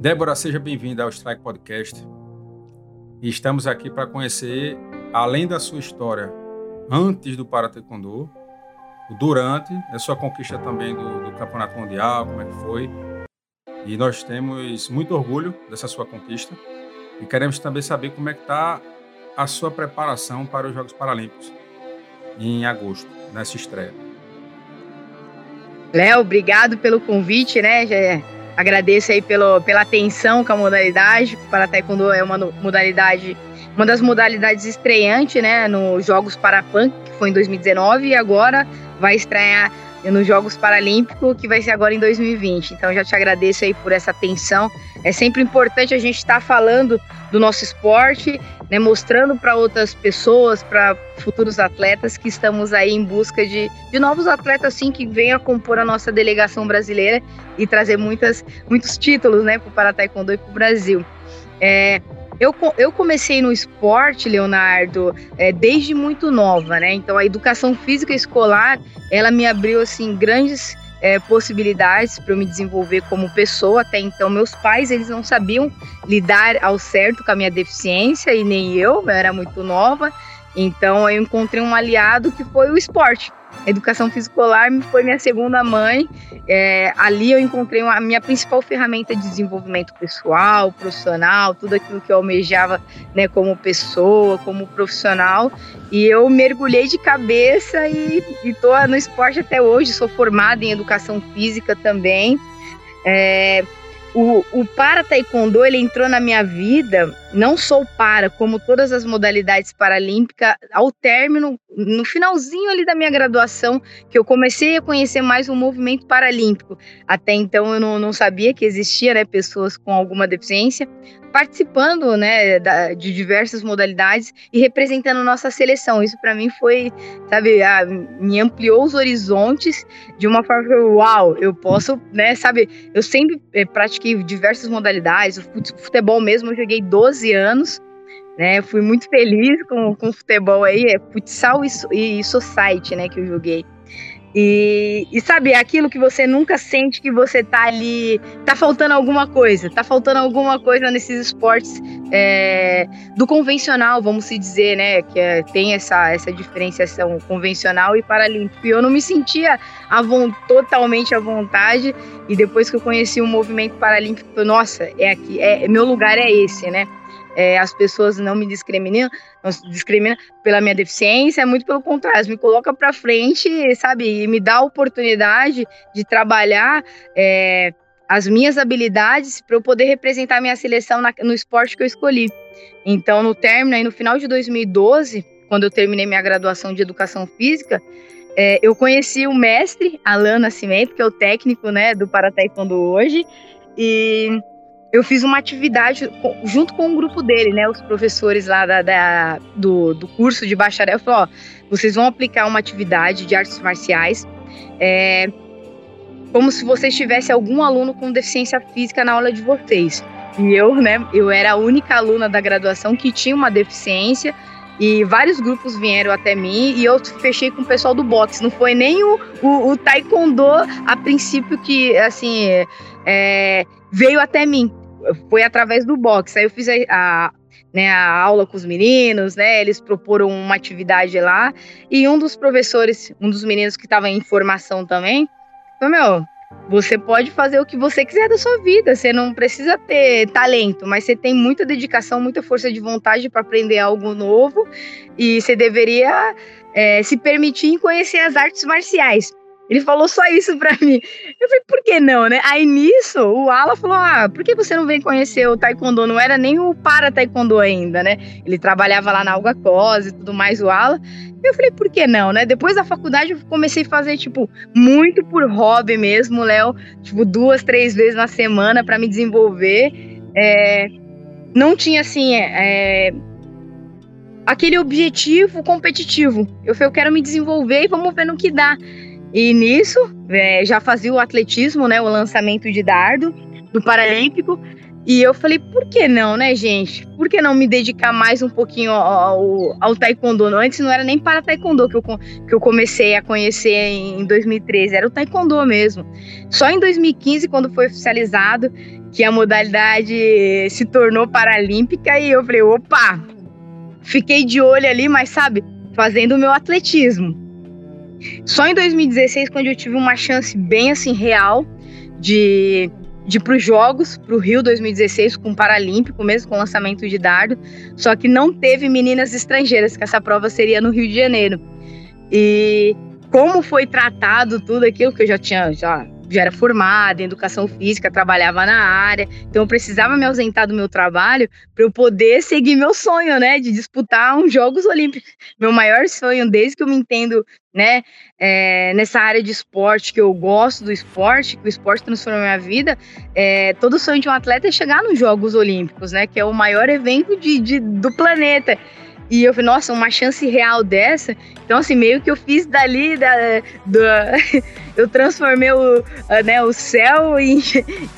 Débora, seja bem-vinda ao Strike Podcast. Estamos aqui para conhecer, além da sua história antes do Para Taekwondo, o durante, a sua conquista também do, do Campeonato Mundial, como é que foi. E nós temos muito orgulho dessa sua conquista e queremos também saber como é que está a sua preparação para os Jogos Paralímpicos em agosto, nessa estreia. Léo, obrigado pelo convite, né? Agradeço aí pelo, pela atenção com a modalidade. Para Taekwondo é uma modalidade, uma das modalidades estreantes, né? Nos Jogos Parapan, que foi em 2019, e agora vai estrear nos Jogos Paralímpicos, que vai ser agora em 2020. Então já te agradeço aí por essa atenção. É sempre importante a gente estar tá falando do nosso esporte, né, mostrando para outras pessoas, para futuros atletas que estamos aí em busca de, de novos atletas assim que venham compor a nossa delegação brasileira e trazer muitas, muitos títulos né, para o Taekwondo e para o Brasil. É, eu, eu comecei no esporte, Leonardo, é, desde muito nova, né? Então a educação física escolar, ela me abriu assim grandes é, possibilidades para eu me desenvolver como pessoa. Até então, meus pais eles não sabiam lidar ao certo com a minha deficiência e nem eu, eu era muito nova. Então eu encontrei um aliado que foi o esporte. Educação fisicolar foi minha segunda mãe. É, ali eu encontrei a minha principal ferramenta de desenvolvimento pessoal, profissional, tudo aquilo que eu almejava né, como pessoa, como profissional. E eu mergulhei de cabeça e estou no esporte até hoje. Sou formada em educação física também. É, o, o para taekwondo ele entrou na minha vida não só o para como todas as modalidades paralímpicas ao término no finalzinho ali da minha graduação que eu comecei a conhecer mais o movimento paralímpico até então eu não, não sabia que existia né, pessoas com alguma deficiência participando né, da, de diversas modalidades e representando nossa seleção. Isso para mim foi, sabe, a, me ampliou os horizontes de uma forma uau, eu posso, né, sabe, eu sempre é, pratiquei diversas modalidades, o futebol mesmo, eu joguei 12 anos, né, fui muito feliz com, com o futebol aí, é futsal e, e society, né, que eu joguei. E, e, sabe, aquilo que você nunca sente que você tá ali, tá faltando alguma coisa, tá faltando alguma coisa nesses esportes é, do convencional, vamos se dizer, né? Que é, tem essa, essa diferenciação convencional e paralímpico. E eu não me sentia à totalmente à vontade. E depois que eu conheci o movimento paralímpico, nossa, é aqui, é, meu lugar é esse, né? É, as pessoas não me discriminam, não discriminam pela minha deficiência, é muito pelo contrário, me coloca para frente, sabe, e me dá a oportunidade de trabalhar é, as minhas habilidades para eu poder representar a minha seleção na, no esporte que eu escolhi. Então, no término, aí no final de 2012, quando eu terminei minha graduação de educação física, é, eu conheci o mestre Alan Nascimento, que é o técnico né, do Para Taekwondo hoje, e eu fiz uma atividade junto com um grupo dele, né? Os professores lá da, da do, do curso de bacharel falou: ó, vocês vão aplicar uma atividade de artes marciais. É, como se vocês tivessem algum aluno com deficiência física na aula de vocês. E eu, né, eu era a única aluna da graduação que tinha uma deficiência e vários grupos vieram até mim e eu fechei com o pessoal do boxe. Não foi nem o, o, o taekwondo a princípio que, assim, é, veio até mim foi através do boxe. Aí eu fiz a, a, né, a aula com os meninos, né? Eles proporam uma atividade lá. E um dos professores, um dos meninos que estava em formação também, falou: Meu, você pode fazer o que você quiser da sua vida. Você não precisa ter talento, mas você tem muita dedicação, muita força de vontade para aprender algo novo. E você deveria é, se permitir conhecer as artes marciais. Ele falou só isso pra mim. Eu falei, por que não, né? Aí nisso, o Ala falou: ah, por que você não vem conhecer o Taekwondo? Não era nem o para Taekwondo ainda, né? Ele trabalhava lá na Alga Cos e tudo mais, o Ala. Eu falei, por que não, né? Depois da faculdade eu comecei a fazer, tipo, muito por hobby mesmo, Léo. Tipo, duas, três vezes na semana para me desenvolver. É... Não tinha, assim, é... aquele objetivo competitivo. Eu falei, eu quero me desenvolver e vamos ver no que dá. E nisso, é, já fazia o atletismo, né, o lançamento de dardo do Paralímpico. E eu falei, por que não, né, gente? Por que não me dedicar mais um pouquinho ao, ao, taekwondo? Antes não era nem para taekwondo que eu, que eu comecei a conhecer em 2013, era o taekwondo mesmo. Só em 2015, quando foi oficializado, que a modalidade se tornou paralímpica e eu falei, opa, fiquei de olho ali, mas sabe, fazendo o meu atletismo. Só em 2016, quando eu tive uma chance bem assim real de, de ir para os Jogos, para o Rio 2016, com o Paralímpico, mesmo com lançamento de dardo, só que não teve meninas estrangeiras, que essa prova seria no Rio de Janeiro. E como foi tratado tudo aquilo que eu já tinha já já era formada em educação física, trabalhava na área, então eu precisava me ausentar do meu trabalho para eu poder seguir meu sonho, né, de disputar uns Jogos Olímpicos. Meu maior sonho, desde que eu me entendo, né, é, nessa área de esporte, que eu gosto do esporte, que o esporte transformou minha vida, é, todo sonho de um atleta é chegar nos Jogos Olímpicos, né, que é o maior evento de, de do planeta. E eu falei, nossa, uma chance real dessa. Então, assim, meio que eu fiz dali, da, da eu transformei o, né, o céu em.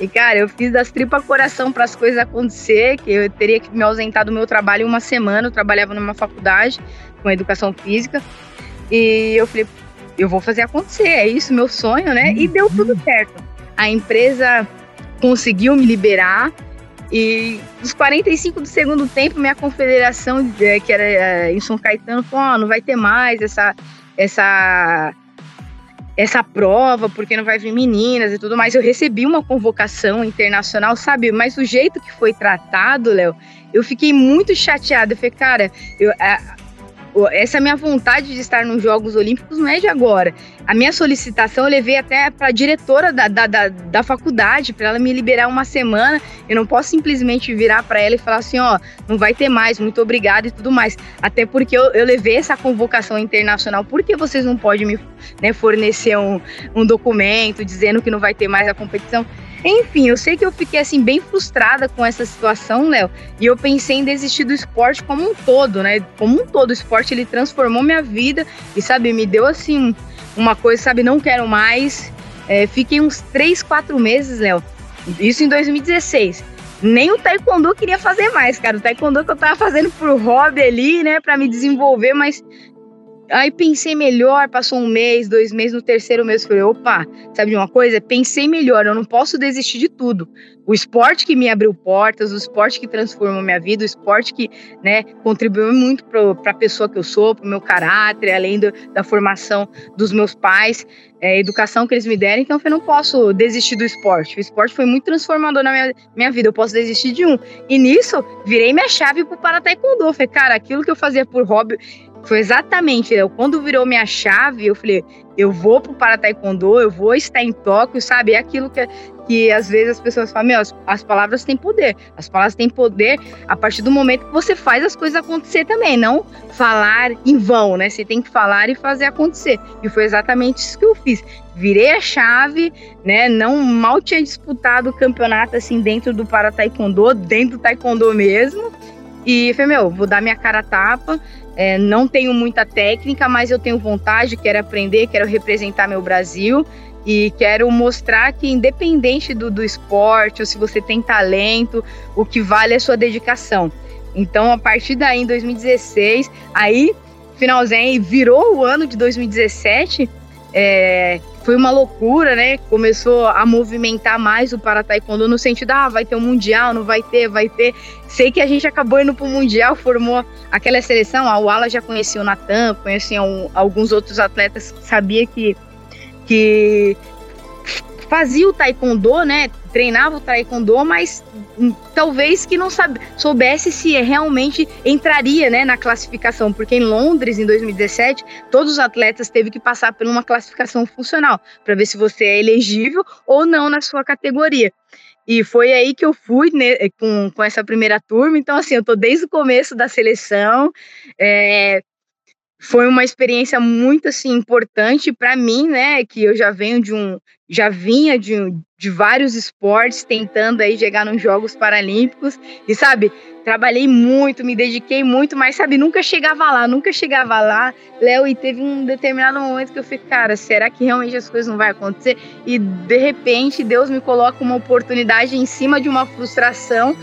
E, cara, eu fiz das tripas coração para as coisas acontecer, que eu teria que me ausentar do meu trabalho uma semana. Eu trabalhava numa faculdade com educação física. E eu falei, eu vou fazer acontecer, é isso meu sonho, né? E deu tudo certo. A empresa conseguiu me liberar e nos 45 do segundo tempo, minha confederação, é, que era é, em São Caetano, falou: oh, não vai ter mais essa, essa, essa prova, porque não vai vir meninas e tudo mais. Eu recebi uma convocação internacional, sabe? Mas o jeito que foi tratado, Léo, eu fiquei muito chateada. Eu falei, cara, eu, a, essa minha vontade de estar nos Jogos Olímpicos não é de agora. A minha solicitação eu levei até para a diretora da, da, da, da faculdade, para ela me liberar uma semana. Eu não posso simplesmente virar para ela e falar assim: ó, não vai ter mais, muito obrigada e tudo mais. Até porque eu, eu levei essa convocação internacional. Por que vocês não podem me né, fornecer um, um documento dizendo que não vai ter mais a competição? Enfim, eu sei que eu fiquei assim bem frustrada com essa situação, Léo, e eu pensei em desistir do esporte como um todo, né? Como um todo, o esporte ele transformou minha vida e sabe, me deu assim uma coisa, sabe, não quero mais. É, fiquei uns 3, 4 meses, Léo. Isso em 2016. Nem o taekwondo queria fazer mais, cara. O taekwondo que eu tava fazendo por hobby ali, né, para me desenvolver, mas Aí pensei melhor, passou um mês, dois meses, no terceiro mês falei, opa, sabe de uma coisa? Pensei melhor, eu não posso desistir de tudo. O esporte que me abriu portas, o esporte que transformou minha vida, o esporte que, né, contribuiu muito para a pessoa que eu sou, para o meu caráter, além do, da formação dos meus pais, é, educação que eles me deram, então eu não posso desistir do esporte. O esporte foi muito transformador na minha, minha vida, eu posso desistir de um. E nisso, virei minha chave para o Taekwondo. Falei, cara, aquilo que eu fazia por hobby, foi exatamente, eu, quando virou minha chave, eu falei, eu vou pro para taekwondo, eu vou estar em Tóquio, sabe? É aquilo que, que às vezes as pessoas falam, meu, as, as, palavras têm poder. As palavras têm poder a partir do momento que você faz as coisas acontecer também, não falar em vão, né? Você tem que falar e fazer acontecer. E foi exatamente isso que eu fiz. Virei a chave, né? Não mal tinha disputado o campeonato assim dentro do para taekwondo, dentro do taekwondo mesmo. E falei, meu, vou dar minha cara a tapa é, não tenho muita técnica, mas eu tenho vontade, quero aprender, quero representar meu Brasil e quero mostrar que, independente do, do esporte ou se você tem talento, o que vale é a sua dedicação. Então, a partir daí, em 2016, aí, finalzinho, virou o ano de 2017, é, foi uma loucura, né? Começou a movimentar mais o para no sentido, ah, vai ter um mundial, não vai ter, vai ter. Sei que a gente acabou indo pro mundial, formou aquela seleção, a Wala já conhecia o Natan, conhecia um, alguns outros atletas, sabia que que fazia o taekwondo, né? Treinava o taekwondo, mas hum, talvez que não soubesse se realmente entraria, né, na classificação, porque em Londres em 2017 todos os atletas teve que passar por uma classificação funcional para ver se você é elegível ou não na sua categoria. E foi aí que eu fui né, com, com essa primeira turma. Então, assim, eu tô desde o começo da seleção. É, foi uma experiência muito assim importante para mim, né? Que eu já venho de um, já vinha de, de vários esportes tentando aí chegar nos Jogos Paralímpicos e sabe, trabalhei muito, me dediquei muito, mas sabe, nunca chegava lá, nunca chegava lá, Léo, e teve um determinado momento que eu fiquei, cara, será que realmente as coisas não vão acontecer? E de repente Deus me coloca uma oportunidade em cima de uma frustração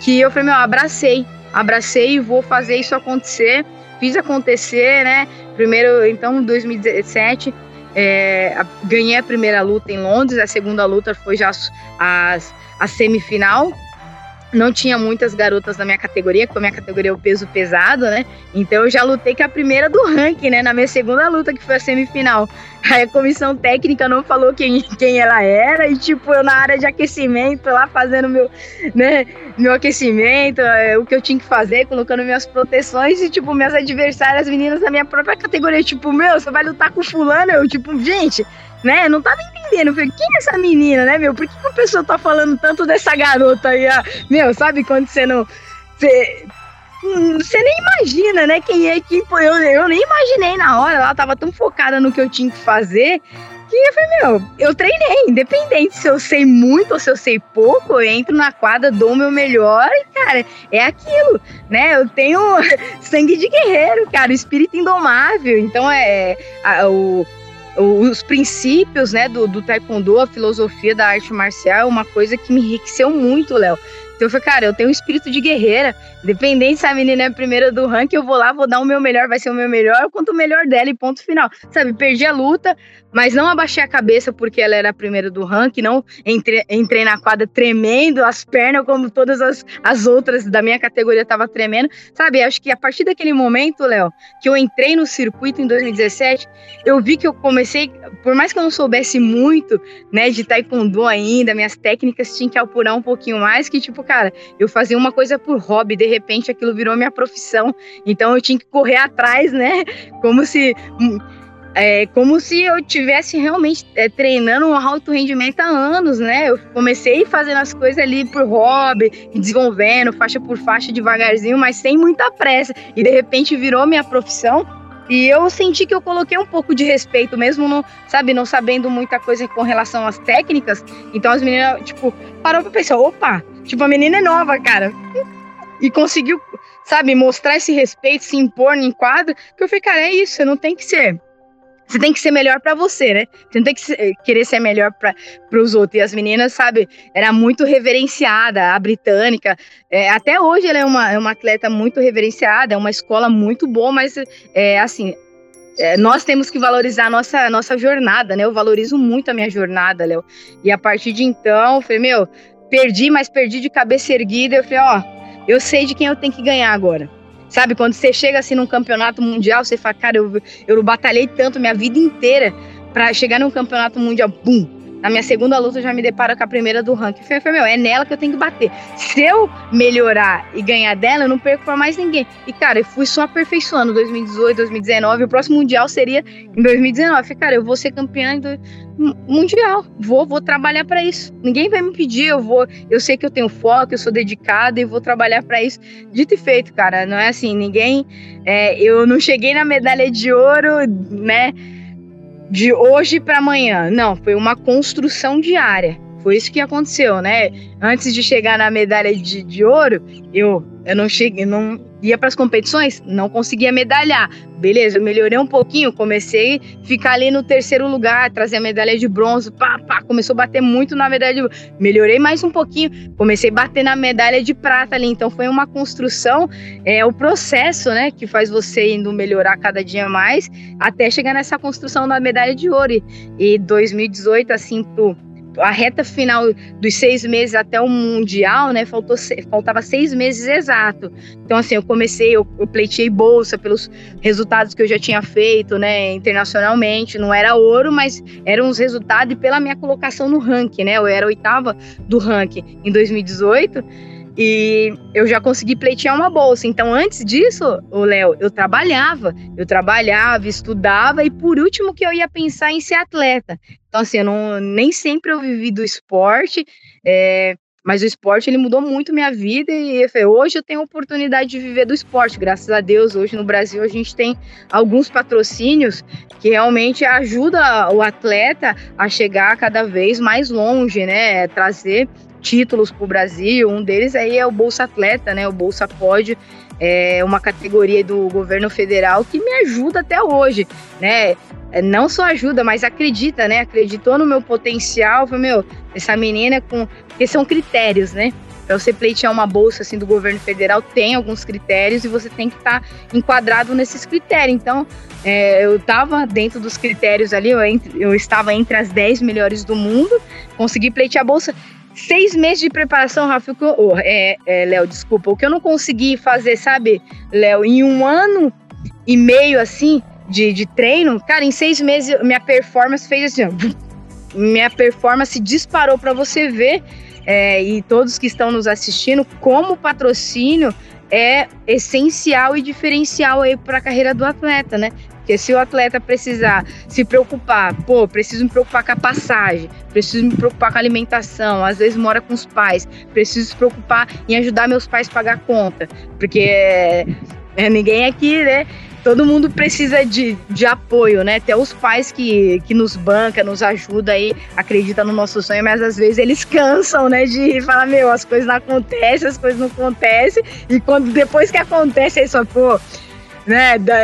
que eu falei, meu, abracei, abracei e vou fazer isso acontecer fiz acontecer, né? Primeiro, então, 2017, É, ganhei a primeira luta em Londres, a segunda luta foi já a, a semifinal, não tinha muitas garotas na minha categoria, porque a minha categoria é o peso pesado, né? Então eu já lutei com a primeira do ranking, né? Na minha segunda luta, que foi a semifinal. Aí a comissão técnica não falou quem, quem ela era, e tipo, eu na área de aquecimento, lá fazendo meu, né, meu aquecimento, é, o que eu tinha que fazer, colocando minhas proteções, e tipo, minhas adversárias, meninas da minha própria categoria, tipo, meu, você vai lutar com fulano? Eu, tipo, gente, né? Não tava entendendo. Eu falei, quem é essa menina, né, meu? Por que, que a pessoa tá falando tanto dessa garota aí? Ah, meu, sabe quando você não. Você, hum, você nem imagina, né? Quem é que. Eu, eu nem imaginei na hora. Ela tava tão focada no que eu tinha que fazer. Que eu falei, meu, eu treinei, independente se eu sei muito ou se eu sei pouco, eu entro na quadra, dou o meu melhor e, cara, é aquilo, né? Eu tenho sangue de guerreiro, cara, espírito indomável. Então é. A, o, os princípios né, do, do taekwondo, a filosofia da arte marcial é uma coisa que me enriqueceu muito, Léo. Então eu falei, cara, eu tenho um espírito de guerreira. Independente se a menina é a primeira do ranking, eu vou lá, vou dar o meu melhor, vai ser o meu melhor, quanto o melhor dela e ponto final. Sabe, perdi a luta, mas não abaixei a cabeça porque ela era a primeira do ranking, não entrei, entrei na quadra tremendo, as pernas, como todas as, as outras da minha categoria estavam tremendo. Sabe, acho que a partir daquele momento, Léo, que eu entrei no circuito em 2017, eu vi que eu comecei, por mais que eu não soubesse muito, né, de taekwondo ainda, minhas técnicas tinham que apurar um pouquinho mais, que tipo, cara, eu fazia uma coisa por hobby, de repente aquilo virou minha profissão. Então eu tinha que correr atrás, né? Como se hum, é como se eu tivesse realmente é, treinando um alto rendimento há anos, né? Eu comecei fazendo as coisas ali por hobby, desenvolvendo faixa por faixa devagarzinho, mas sem muita pressa. E de repente virou minha profissão. E eu senti que eu coloquei um pouco de respeito, mesmo não, sabe, não sabendo muita coisa com relação às técnicas. Então as meninas, tipo, parou pra pensar, opa, tipo, a menina é nova, cara. E conseguiu, sabe, mostrar esse respeito, se impor em quadro. Que eu falei, cara, é isso, você não tem que ser você tem que ser melhor para você, né? Você não tem que ser, querer ser melhor para os outros. E as meninas, sabe, era muito reverenciada, a britânica. É, até hoje ela é uma, é uma atleta muito reverenciada, é uma escola muito boa, mas, é, assim, é, nós temos que valorizar a nossa, nossa jornada, né? Eu valorizo muito a minha jornada, Léo. E a partir de então, eu falei, meu, perdi, mas perdi de cabeça erguida. Eu falei, ó, eu sei de quem eu tenho que ganhar agora. Sabe, quando você chega assim num campeonato mundial, você fala, cara, eu, eu batalhei tanto minha vida inteira para chegar num campeonato mundial, bum, na minha segunda luta, eu já me deparo com a primeira do ranking. Eu falei, meu, é nela que eu tenho que bater. Se eu melhorar e ganhar dela, eu não perco pra mais ninguém. E, cara, eu fui só aperfeiçoando 2018, 2019. O próximo Mundial seria em 2019. Eu falei, cara, eu vou ser campeã do mundial. Vou, vou trabalhar para isso. Ninguém vai me pedir, eu vou. Eu sei que eu tenho foco, eu sou dedicada e vou trabalhar para isso. Dito e feito, cara. Não é assim, ninguém. É, eu não cheguei na medalha de ouro, né? De hoje para amanhã. Não, foi uma construção diária. Foi isso que aconteceu, né? Antes de chegar na medalha de, de ouro, eu, eu não cheguei, não ia para as competições, não conseguia medalhar. Beleza, eu melhorei um pouquinho, comecei a ficar ali no terceiro lugar, trazer a medalha de bronze, pá, pá, começou a bater muito na medalha de bronze. Melhorei mais um pouquinho, comecei a bater na medalha de prata ali. Então foi uma construção, é o processo, né, que faz você indo melhorar cada dia mais, até chegar nessa construção da medalha de ouro. E 2018, assim, pro a reta final dos seis meses até o Mundial, né? Faltou, faltava seis meses exato. Então, assim, eu comecei, eu, eu pleiteei bolsa pelos resultados que eu já tinha feito, né? Internacionalmente. Não era ouro, mas eram os resultados e pela minha colocação no ranking, né? Eu era oitava do ranking em 2018. E eu já consegui pleitear uma bolsa. Então, antes disso, o Léo, eu trabalhava, eu trabalhava, estudava e por último que eu ia pensar em ser atleta. Então, assim, eu não, nem sempre eu vivi do esporte, é, mas o esporte ele mudou muito minha vida e hoje eu tenho a oportunidade de viver do esporte, graças a Deus. Hoje no Brasil a gente tem alguns patrocínios que realmente ajudam o atleta a chegar cada vez mais longe, né? Trazer títulos para o Brasil. Um deles aí é o Bolsa Atleta, né? O Bolsa Pode é uma categoria do governo federal que me ajuda até hoje, né? É, não só ajuda, mas acredita, né? Acreditou no meu potencial, falou, meu, essa menina com, porque são critérios, né? para você pleitear uma bolsa assim do governo federal, tem alguns critérios e você tem que estar tá enquadrado nesses critérios. Então, é, eu estava dentro dos critérios ali, eu, entre, eu estava entre as 10 melhores do mundo, consegui pleitear a bolsa. Seis meses de preparação, Rafa, oh, é, é, Léo, desculpa, o que eu não consegui fazer, sabe, Léo, em um ano e meio assim de, de treino, cara, em seis meses minha performance fez assim, minha performance disparou para você ver é, e todos que estão nos assistindo como patrocínio é essencial e diferencial aí para a carreira do atleta, né? Porque se o atleta precisar se preocupar, pô, preciso me preocupar com a passagem, preciso me preocupar com a alimentação, às vezes mora com os pais, preciso se preocupar em ajudar meus pais a pagar a conta, porque é, é, ninguém aqui, né? Todo mundo precisa de, de apoio, né? Até os pais que, que nos bancam, nos ajudam aí, acreditam no nosso sonho, mas às vezes eles cansam, né? De falar, meu, as coisas não acontecem, as coisas não acontecem, e quando depois que acontece, aí só, pô, né, dá,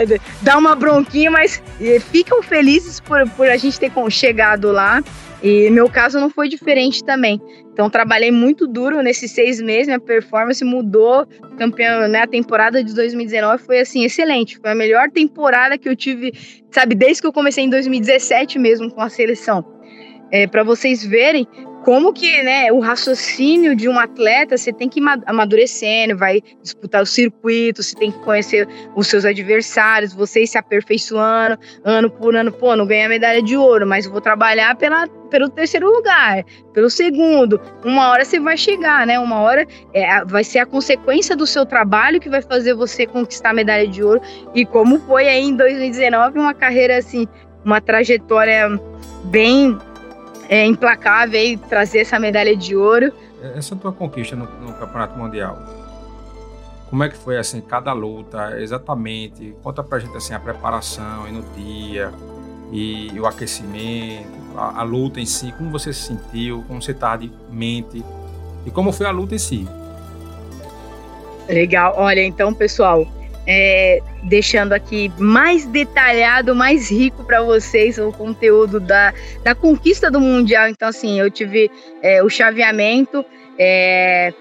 dá uma bronquinha, mas ficam felizes por, por a gente ter chegado lá. E meu caso não foi diferente também. Então trabalhei muito duro nesses seis meses, minha performance mudou. Campeão, né? A temporada de 2019 foi assim excelente, foi a melhor temporada que eu tive, sabe, desde que eu comecei em 2017 mesmo com a seleção. É, para vocês verem como que né, o raciocínio de um atleta você tem que ir amadurecendo, vai disputar o circuito, você tem que conhecer os seus adversários, você se aperfeiçoando ano por ano. Pô, não ganhei a medalha de ouro, mas vou trabalhar pela, pelo terceiro lugar, pelo segundo. Uma hora você vai chegar, né? Uma hora é, vai ser a consequência do seu trabalho que vai fazer você conquistar a medalha de ouro. E como foi aí em 2019, uma carreira assim, uma trajetória bem é, implacável e trazer essa medalha de ouro. Essa tua conquista no, no, Campeonato Mundial, como é que foi assim cada luta exatamente? Conta pra gente assim a preparação e no dia e, e o aquecimento, a, a, luta em si, como você se sentiu, como você tá de mente e como foi a luta em si. Legal, olha então pessoal, é, deixando aqui mais detalhado, mais rico para vocês o conteúdo da, da conquista do Mundial. Então, assim, eu tive é, o chaveamento. É,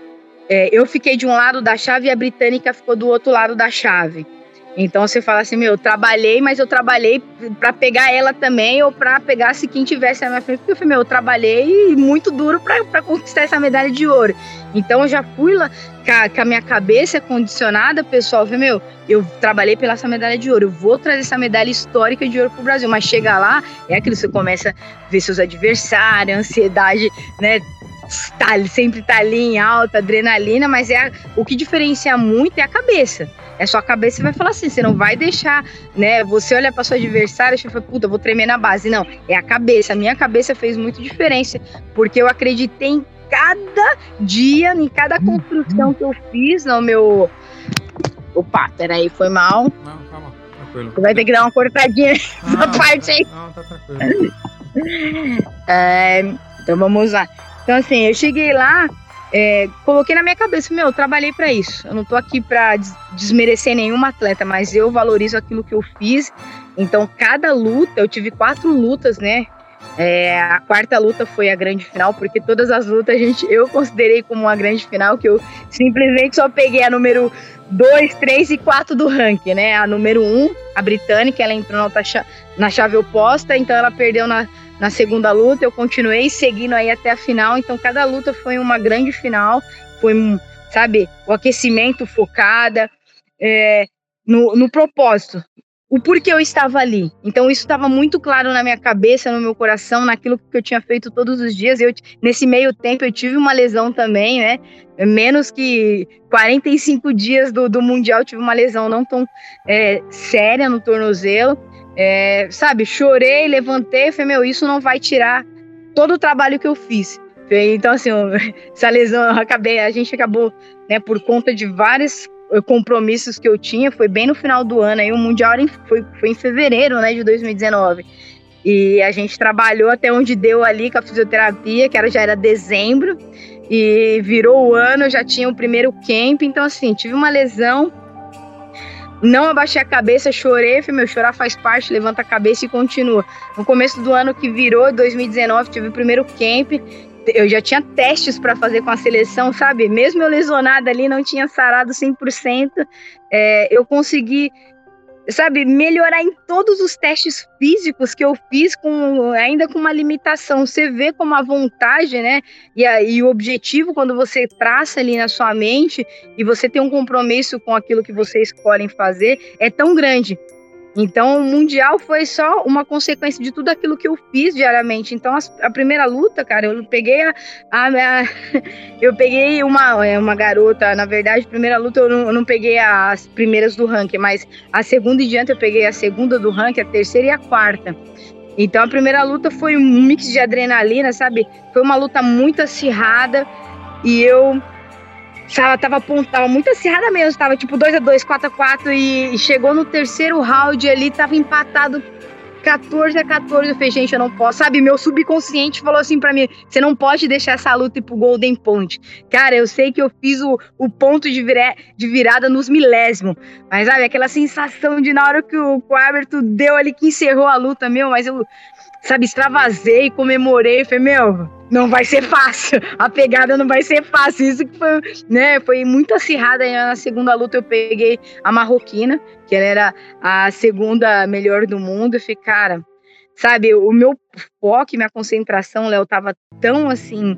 é eu fiquei de um lado da chave e a britânica ficou do outro lado da chave. Então você fala assim, meu, eu trabalhei, mas eu trabalhei para pegar ela também ou para pegar se quem tivesse na minha frente, porque eu falei, meu, eu trabalhei muito duro para conquistar essa medalha de ouro. Então eu já fui lá com a, a minha cabeça condicionada, pessoal, eu falei, meu, eu trabalhei pela essa medalha de ouro, eu vou trazer essa medalha histórica de ouro pro Brasil, mas chega lá, é aquilo, você começa a ver seus adversários, ansiedade, né, tá, sempre tá ali em alta, adrenalina, mas é a, o que diferencia muito é a cabeça. É sua cabeça vai falar assim, você não vai deixar, né? Você olha para sua adversária e fala, puta, vou tremer na base. Não, é a cabeça. A minha cabeça fez muito diferença, porque eu acreditei em cada dia, em cada construção que eu fiz no meu. Opa, peraí, foi mal. Não, calma, tranquilo. Você vai ter que dar uma cortadinha na parte aí. Não, tá tranquilo. é, então vamos lá. Então, assim, eu cheguei lá é, coloquei na minha cabeça, meu, eu trabalhei para isso. Eu não tô aqui para desmerecer nenhum atleta, mas eu valorizo aquilo que eu fiz. Então, cada luta, eu tive quatro lutas, né? É, a quarta luta foi a grande final, porque todas as lutas a gente, eu considerei como uma grande final, que eu simplesmente só peguei a número 2, 3 e 4 do ranking, né? A número 1, um, a britânica, ela entrou na, na chave oposta, então ela perdeu na na segunda luta, eu continuei seguindo aí até a final, então cada luta foi uma grande final, foi, sabe, o aquecimento focada, é, no, no propósito, o porquê eu estava ali. Então isso estava muito claro na minha cabeça, no meu coração, naquilo que eu tinha feito todos os dias. Eu nesse meio tempo eu tive uma lesão também, né? Menos que 45 dias do, do mundial eu tive uma lesão não tão é, séria no tornozelo. É, sabe, chorei, levantei, falei, meu, isso não vai tirar todo o trabalho que eu fiz. Então, assim, essa lesão, acabei, a gente acabou, né, por conta de vários eh, compromissos que eu tinha, foi bem no final do ano, aí o Mundial foi, foi em fevereiro, né, de 2019. E a gente trabalhou até onde deu ali com a fisioterapia, que era, já era dezembro, e virou o ano, já tinha o primeiro camp, então assim, tive uma lesão não abaixei a cabeça, chorei, falei, meu, chorar faz parte, levanta a cabeça e continua. No começo do ano que virou, 2019, tive o primeiro camp eu já tinha testes para fazer com a seleção, sabe? Mesmo eu lesionada ali, não tinha sarado 100%, é, eu consegui, sabe, melhorar em todos os testes físicos que eu fiz, com ainda com uma limitação. Você vê como a vontade, né? E, a, e o objetivo, quando você traça ali na sua mente e você tem um compromisso com aquilo que você escolhe fazer, é tão grande então, o Mundial foi só uma consequência de tudo aquilo que eu fiz diariamente. Então, a, primeira luta, cara, eu peguei a, a, a, eu peguei uma, é, uma garota, na verdade, primeira luta eu não, eu não, peguei as primeiras do ranking, mas a segunda e diante eu peguei a segunda do ranking, a terceira e a quarta. Então, a primeira luta foi um mix de adrenalina, sabe? Foi uma luta muito acirrada e eu ela tava, tava muito acirrada mesmo, tava tipo 2x2, 4x4 e chegou no terceiro round ali, tava empatado 14 a 14. Eu falei, gente, eu não posso. Sabe, meu subconsciente falou assim para mim: você não pode deixar essa luta ir pro Golden Point. Cara, eu sei que eu fiz o, o ponto de, viré, de virada nos milésimos. Mas, sabe, aquela sensação de na hora que o, o deu ali que encerrou a luta, meu, mas eu, sabe, extravasei, comemorei. Falei, meu, não vai ser fácil. A pegada não vai ser fácil. Isso que foi, né, foi muito acirrada. Na segunda luta eu peguei a marroquina, que ela era a segunda melhor do mundo. E falei, cara, sabe, o meu foco, minha concentração, Léo, tava tão assim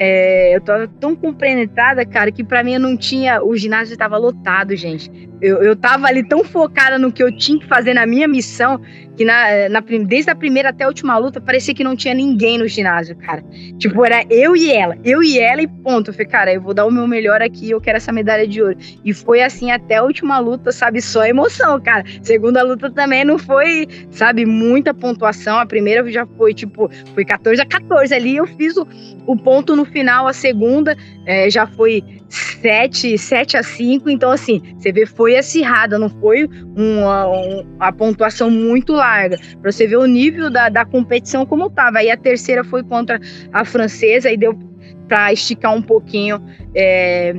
é, eu tava tão compenetrada, cara, que para mim eu não tinha. O ginásio estava lotado, gente. Eu, eu tava ali tão focada no que eu tinha que fazer na minha missão, que na, na, desde a primeira até a última luta, parecia que não tinha ninguém no ginásio, cara. Tipo, era eu e ela, eu e ela e ponto. Eu falei, cara, eu vou dar o meu melhor aqui, eu quero essa medalha de ouro. E foi assim até a última luta, sabe? Só emoção, cara. Segunda luta também não foi, sabe, muita pontuação. A primeira já foi, tipo, foi 14 a 14 ali. Eu fiz o, o ponto no final, a segunda é, já foi 7, 7 a 5. Então, assim, você vê, foi acirrada, não foi uma, uma pontuação muito larga. Para você ver o nível da, da competição como estava. Aí a terceira foi contra a francesa, e deu para esticar um pouquinho. É,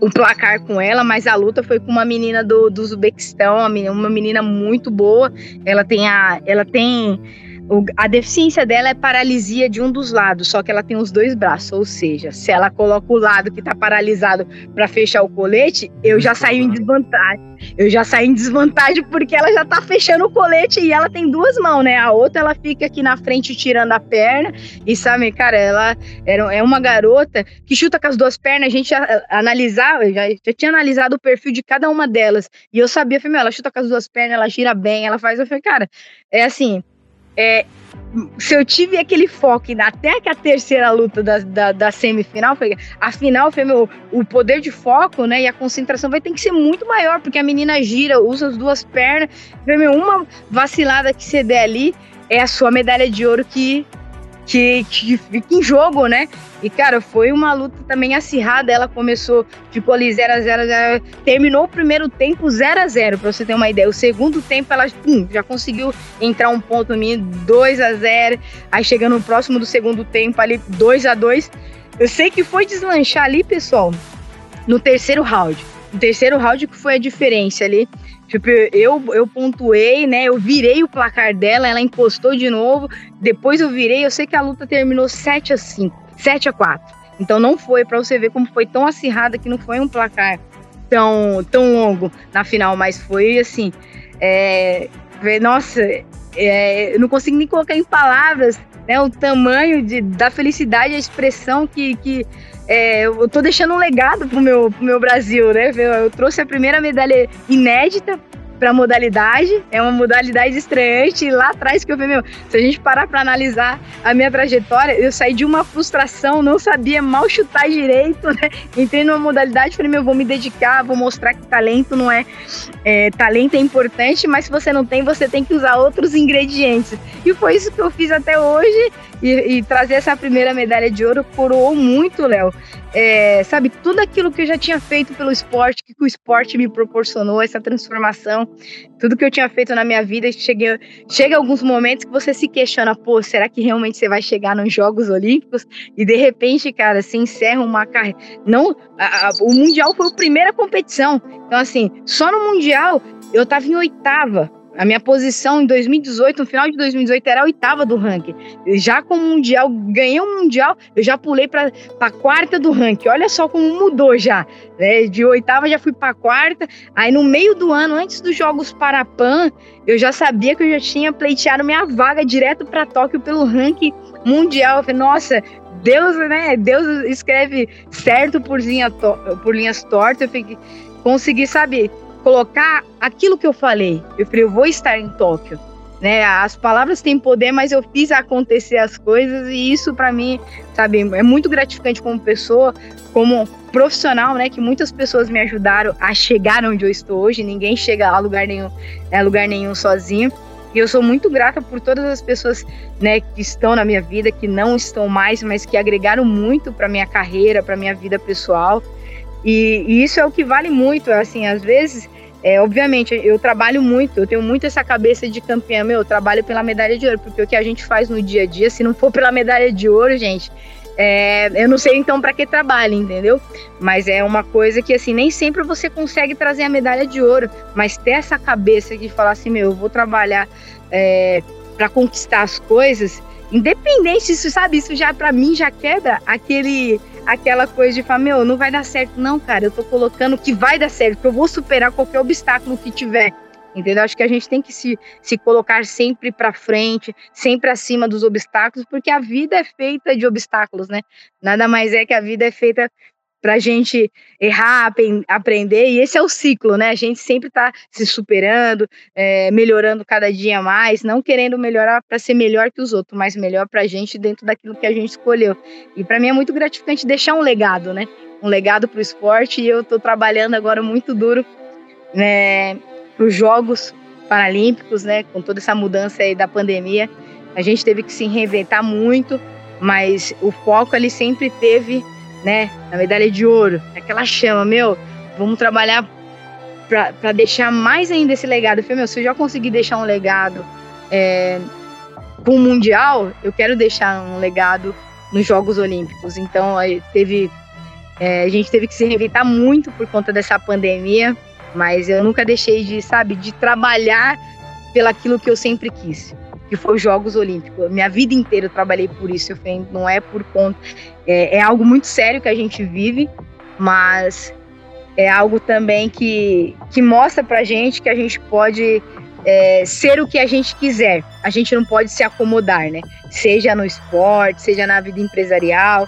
o placar com ela, mas a luta foi com uma menina do, do Uzbequistão, uma menina muito boa. Ela tem a, ela tem a deficiência dela é paralisia de um dos lados, só que ela tem os dois braços. Ou seja, se ela coloca o lado que está paralisado para fechar o colete, eu já saio em desvantagem. Eu já saio em desvantagem porque ela já está fechando o colete e ela tem duas mãos, né? A outra ela fica aqui na frente tirando a perna. E sabe, cara, ela era, é uma garota que chuta com as duas pernas. A gente analisava, já, já tinha analisado o perfil de cada uma delas. E eu sabia, falei, ela chuta com as duas pernas, ela gira bem, ela faz. Eu falei, cara, é assim é, se eu tive aquele foco até que a terceira luta da, da, da, semifinal, foi, a final foi meu, o poder de foco, né? E a concentração vai ter que ser muito maior, porque a menina gira, usa as duas pernas. Meu, uma vacilada que você der ali é a sua medalha de ouro que, que, que fica em jogo, né? E, cara, foi uma luta também acirrada. Ela começou, ficou ali 0 a 0 0 terminou o primeiro tempo 0 a 0 pra você ter uma ideia. O segundo tempo, ela pum, já conseguiu entrar um ponto mim, 2 a 0 Aí chegando no próximo do segundo tempo, ali 2 a 2 Eu sei que foi deslanchar ali, pessoal, no terceiro round. No terceiro round que foi a diferença ali. Tipo, eu, eu pontuei, né? Eu virei o placar dela, ela encostou de novo. Depois eu virei, eu sei que a luta terminou 7 a 5, 7 a 4. Então não foi para você ver como foi tão acirrada que não foi um placar tão, tão longo na final, mas foi assim. É, nossa, é, eu não consigo nem colocar em palavras né, o tamanho de, da felicidade, a expressão que, que é, eu tô deixando um legado pro meu, pro meu Brasil, né? Eu trouxe a primeira medalha inédita para modalidade, é uma modalidade estreante. E lá atrás que eu vi, meu, se a gente parar para analisar a minha trajetória, eu saí de uma frustração, não sabia mal chutar direito, né? Entrei numa modalidade, falei, meu, vou me dedicar, vou mostrar que talento não é, é talento é importante, mas se você não tem, você tem que usar outros ingredientes. E foi isso que eu fiz até hoje e, e trazer essa primeira medalha de ouro coroou muito, Léo. É, sabe, tudo aquilo que eu já tinha feito pelo esporte, que o esporte me proporcionou, essa transformação, tudo que eu tinha feito na minha vida, cheguei, chega alguns momentos que você se questiona, pô, será que realmente você vai chegar nos Jogos Olímpicos? E de repente, cara, se encerra uma carreira. Não, a, a, o Mundial foi a primeira competição. Então, assim, só no Mundial eu tava em oitava A minha posição em 2018, no final de 2018, era a oitava do ranking. Já com o Mundial, ganhei um Mundial, eu já pulei para a quarta do ranking. Olha só como mudou já. Né? De oitava já fui para quarta. Aí no meio do ano, antes dos Jogos Parapan, eu já sabia que eu já tinha pleiteado minha vaga direto para Tóquio pelo ranking mundial. Eu falei, nossa, Deus, né? Deus escreve certo por, linha por linhas tortas. Eu fiquei, consegui, sabe, colocar aquilo que eu falei. Eu falei, eu vou estar em Tóquio. Né, as palavras têm poder, mas eu fiz acontecer as coisas e isso para mim, sabe, é muito gratificante como pessoa, como profissional, né, que muitas pessoas me ajudaram a chegar onde eu estou hoje. Ninguém chega a lugar nenhum, a lugar nenhum sozinho. E eu sou muito grata por todas as pessoas, né, que estão na minha vida, que não estão mais, mas que agregaram muito para minha carreira, para minha vida pessoal. E, e, isso é o que vale muito, assim, às vezes, é, obviamente, eu trabalho muito, eu tenho muito essa cabeça de campeã, meu, eu trabalho pela medalha de ouro, porque o que a gente faz no dia a dia, se não for pela medalha de ouro, gente, é, eu não sei então para que trabalho, entendeu? Mas é uma coisa que assim nem sempre você consegue trazer a medalha de ouro, mas ter essa cabeça de falar assim, meu, eu vou trabalhar é, para conquistar as coisas, independente isso, sabe? Isso já para mim já quebra aquele aquela coisa de falar, meu, não vai dar certo, não, cara. Eu tô colocando que vai dar certo, que eu vou superar qualquer obstáculo que tiver. Entendeu? Acho que a gente tem que se, se colocar sempre para frente, sempre acima dos obstáculos, porque a vida é feita de obstáculos, né? Nada mais é que a vida é feita para a gente errar, aprender, e esse é o ciclo, né? A gente sempre está se superando, é, melhorando cada dia mais, não querendo melhorar para ser melhor que os outros, mas melhor para a gente dentro daquilo que a gente escolheu. E para mim é muito gratificante deixar um legado, né? Um legado para o esporte, e eu estou trabalhando agora muito duro né, para os Jogos Paralímpicos, né? Com toda essa mudança aí da pandemia, a gente teve que se reinventar muito, mas o foco ali sempre teve né? Na medalha de ouro, aquela chama, meu, vamos trabalhar para deixar mais ainda esse legado. Eu falei, meu, se eu já conseguir deixar um legado é, com o Mundial, eu quero deixar um legado nos Jogos Olímpicos. Então, teve. É, a gente teve que se reinventar muito por conta dessa pandemia, mas eu nunca deixei de, sabe, de trabalhar pelaquilo que eu sempre quis que foi os Jogos Olímpicos. Minha vida inteira eu trabalhei por isso, eu falei, não é por conta. É, é, algo muito sério que a gente vive, mas é algo também que, que mostra pra gente que a gente pode é, ser o que a gente quiser. A gente não pode se acomodar, né? Seja no esporte, seja na vida empresarial.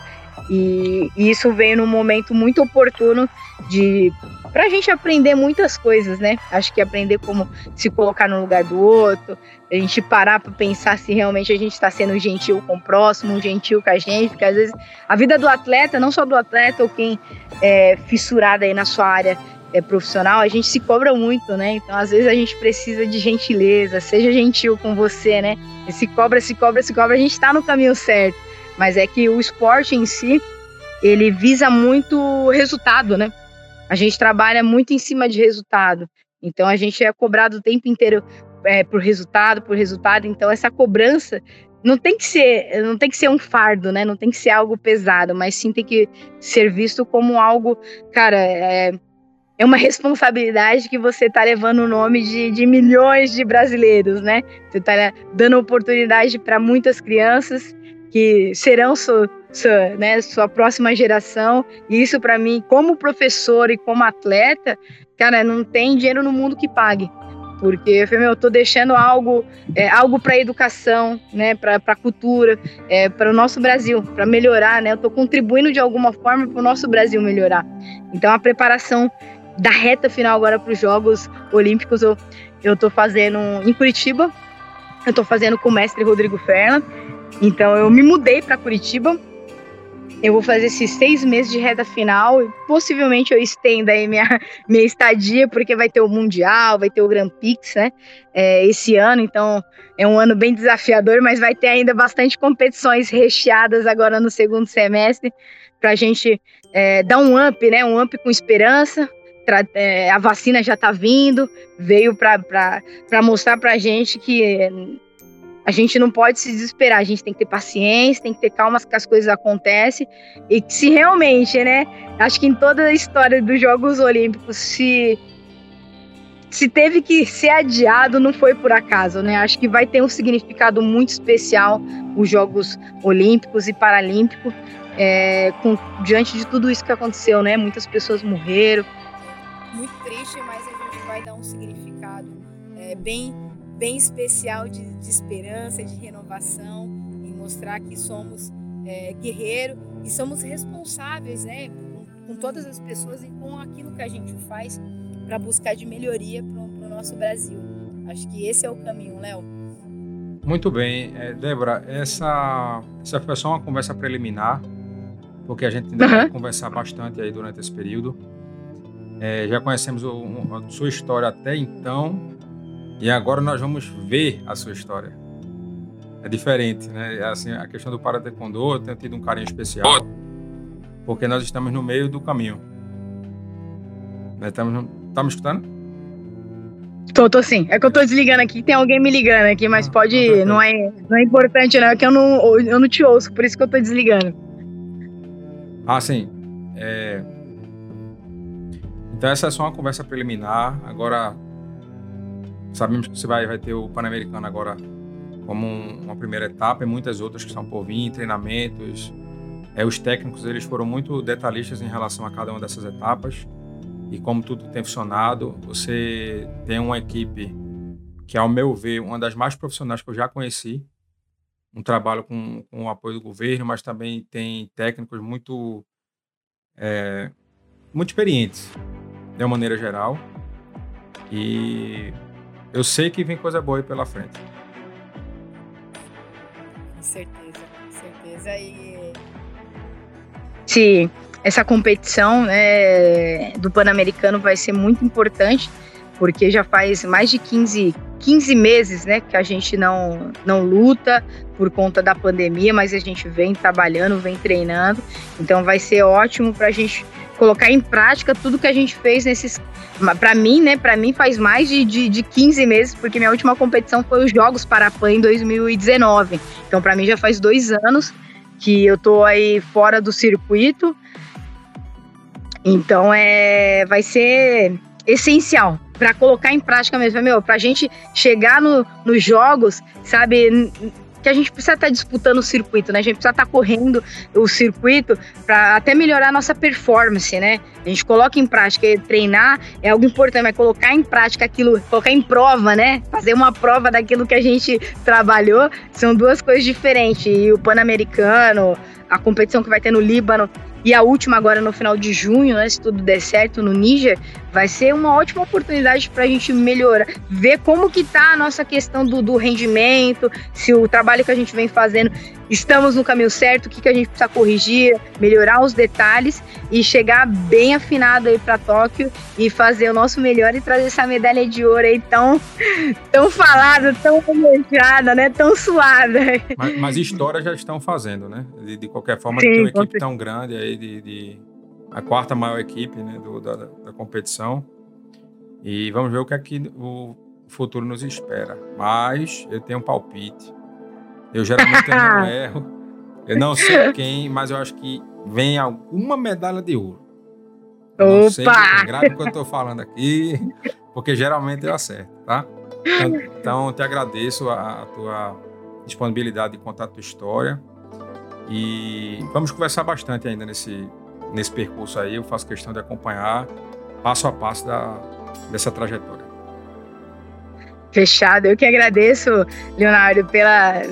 E, e isso veio num momento muito oportuno de para a gente aprender muitas coisas, né? Acho que aprender como se colocar no lugar do outro, a gente parar para pensar se realmente a gente está sendo gentil com o próximo, gentil com a gente, porque às vezes a vida do atleta, não só do atleta ou quem é fissurado aí na sua área é, profissional, a gente se cobra muito, né? Então, às vezes a gente precisa de gentileza, seja gentil com você, né? E se cobra, se cobra, se cobra, a gente está no caminho certo. Mas é que o esporte em si, ele visa muito resultado, né? A gente trabalha muito em cima de resultado. Então a gente é cobrado o tempo inteiro é, por resultado, por resultado. Então essa cobrança não tem que ser, não tem que ser um fardo, né? Não tem que ser algo pesado, mas sim tem que ser visto como algo, cara, é, é uma responsabilidade que você está levando o nome de, de, milhões de brasileiros, né? Você está dando oportunidade para muitas crianças que serão sua, né, sua próxima geração. E isso para mim, como professor e como atleta, cara, não tem dinheiro no mundo que pague. Porque eu falei, meu, eu tô deixando algo, é, algo para educação, né, para a cultura, é, para o nosso Brasil, para melhorar, né? Eu tô contribuindo de alguma forma para o nosso Brasil melhorar. Então a preparação da reta final agora para os Jogos Olímpicos eu eu tô fazendo em Curitiba. Eu tô fazendo com o mestre Rodrigo Ferla. Então eu me mudei para Curitiba eu vou fazer esses seis meses de reta final e possivelmente eu estenda aí minha, minha estadia, porque vai ter o Mundial, vai ter o Grand Prix, né? É, esse ano, então é um ano bem desafiador, mas vai ter ainda bastante competições recheadas agora no segundo semestre, para a gente é, dar um up, né? Um up com esperança. É, a vacina já está vindo, veio para mostrar para gente que a gente não pode se desesperar, a gente tem que ter paciência, tem que ter calma que as coisas acontecem. E que se realmente, né? Acho que em toda a história dos Jogos Olímpicos, se, se teve que ser adiado, não foi por acaso, né? Acho que vai ter um significado muito especial os Jogos Olímpicos e Paralímpicos, é, com, diante de tudo isso que aconteceu, né? Muitas pessoas morreram. Muito triste, mas a gente vai dar um significado é, bem, bem especial de, de, esperança, de renovação, e mostrar que somos é, guerreiros e somos responsáveis, né? Com, com todas as pessoas e com aquilo que a gente faz para buscar de melhoria para o nosso Brasil. Acho que esse é o caminho, Léo. Muito bem. É, Débora, essa, essa foi só uma conversa preliminar, porque a gente ainda uhum. vai conversar bastante aí durante esse período. É, já conhecemos o, a sua história até então, e agora nós vamos ver a sua história. É diferente, né? É assim, a questão do para taekwondo, eu tenho tido um carinho especial, porque nós estamos no meio do caminho. Né? Estamos no, Tá me escutando? Tô, tô sim. É que eu tô desligando aqui, tem alguém me ligando aqui, mas ah, pode. Não, é, não é importante, não. É que eu não, eu não te ouço, por isso que eu tô desligando. Ah, sim. É... Então essa é só uma conversa preliminar. Agora sabemos que você vai, vai ter o Pan-Americano agora como um, uma primeira etapa e muitas outras que estão por vir, treinamentos. É, os técnicos eles foram muito detalhistas em relação a cada uma dessas etapas e como tudo tem funcionado, você tem uma equipe que, ao meu ver, uma das mais profissionais que eu já conheci. Um trabalho com, com o apoio do governo, mas também tem técnicos muito, é, muito experientes, de uma maneira geral. E eu sei que vem coisa boa aí pela frente. Com certeza, com certeza. E... Sim essa competição né, do Pan-Americano vai ser muito importante, porque já faz mais de 15, 15 meses né, que a gente não, não luta por conta da pandemia, mas a gente vem trabalhando, vem treinando, então vai ser ótimo para a gente colocar em prática tudo que a gente fez nesses. Para mim, né? Para mim faz mais de, de, de 15 meses, porque minha última competição foi os Jogos Parapan em 2019. Então, para mim já faz dois anos que eu tô aí fora do circuito então é, vai ser essencial para colocar em prática mesmo, meu, para a gente chegar no, nos jogos, sabe, que a gente precisa estar tá disputando o circuito, né? A gente precisa estar tá correndo o circuito para até melhorar a nossa performance, né? A gente coloca em prática, treinar é algo importante, mas colocar em prática aquilo, colocar em prova, né? Fazer uma prova daquilo que a gente trabalhou, são duas coisas diferentes. E o Pan-Americano, a competição que vai ter no Líbano, e a última agora no final de junho, né, se tudo der certo no Níger, vai ser uma ótima oportunidade para a gente melhorar, ver como que tá a nossa questão do, do, rendimento, se o trabalho que a gente vem fazendo estamos no caminho certo, o que, que a gente precisa corrigir, melhorar os detalhes e chegar bem afinado aí para Tóquio e fazer o nosso melhor e trazer essa medalha de ouro aí tão, tão falada, tão almejada, né, tão suada. Mas, mas histórias já estão fazendo, né? De, de qualquer forma, Sim, ter uma equipe tão grande aí de, de a quarta maior equipe né, do, da, da, competição. E vamos ver o que é que o futuro nos espera. Mas eu tenho um palpite. Eu geralmente não erro. Eu não sei quem, mas eu acho que vem alguma medalha de ouro. Não sei, grave o que eu estou falando aqui, porque geralmente eu acerto, tá? Então, então te agradeço a, a tua disponibilidade de contar a tua história. E vamos conversar bastante ainda nesse, nesse percurso aí. Eu faço questão de acompanhar passo a passo da, dessa trajetória. Fechado. Eu que agradeço, Leonardo, pela,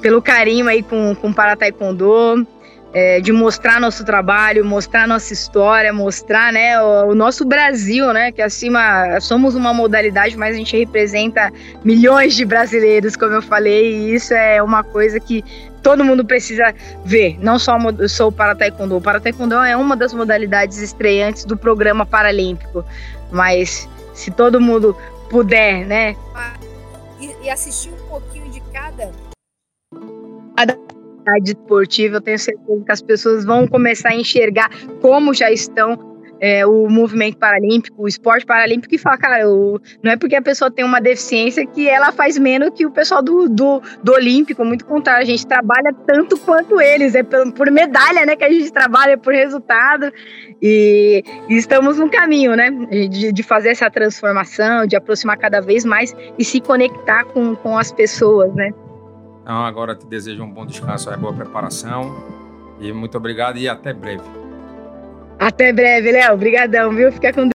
pelo carinho aí com, com o Para Taekwondo, é, de mostrar nosso trabalho, mostrar nossa história, mostrar né, o, o, nosso Brasil, né? Que acima somos uma modalidade, mas a gente representa milhões de brasileiros, como eu falei, e isso é uma coisa que todo mundo precisa ver, não só sou o para taekwondo. O para taekwondo é uma das modalidades estreantes do programa paralímpico, mas se todo mundo puder, né? E, e assistir um pouquinho de cada atividade esportiva, eu tenho certeza que as pessoas vão começar a enxergar como já estão é, o movimento paralímpico, o esporte paralímpico, e fala, cara, o, não é porque a pessoa tem uma deficiência que ela faz menos que o pessoal do, do, do Olímpico, muito contrário, a gente trabalha tanto quanto eles, é por, por medalha, né, que a gente trabalha por resultado, e, e estamos no caminho, né, de, de, fazer essa transformação, de aproximar cada vez mais e se conectar com, com as pessoas, né. Então, agora te desejo um bom descanso, uma boa preparação, e muito obrigado e até breve. Até breve, Léo. Obrigadão, viu? Fica com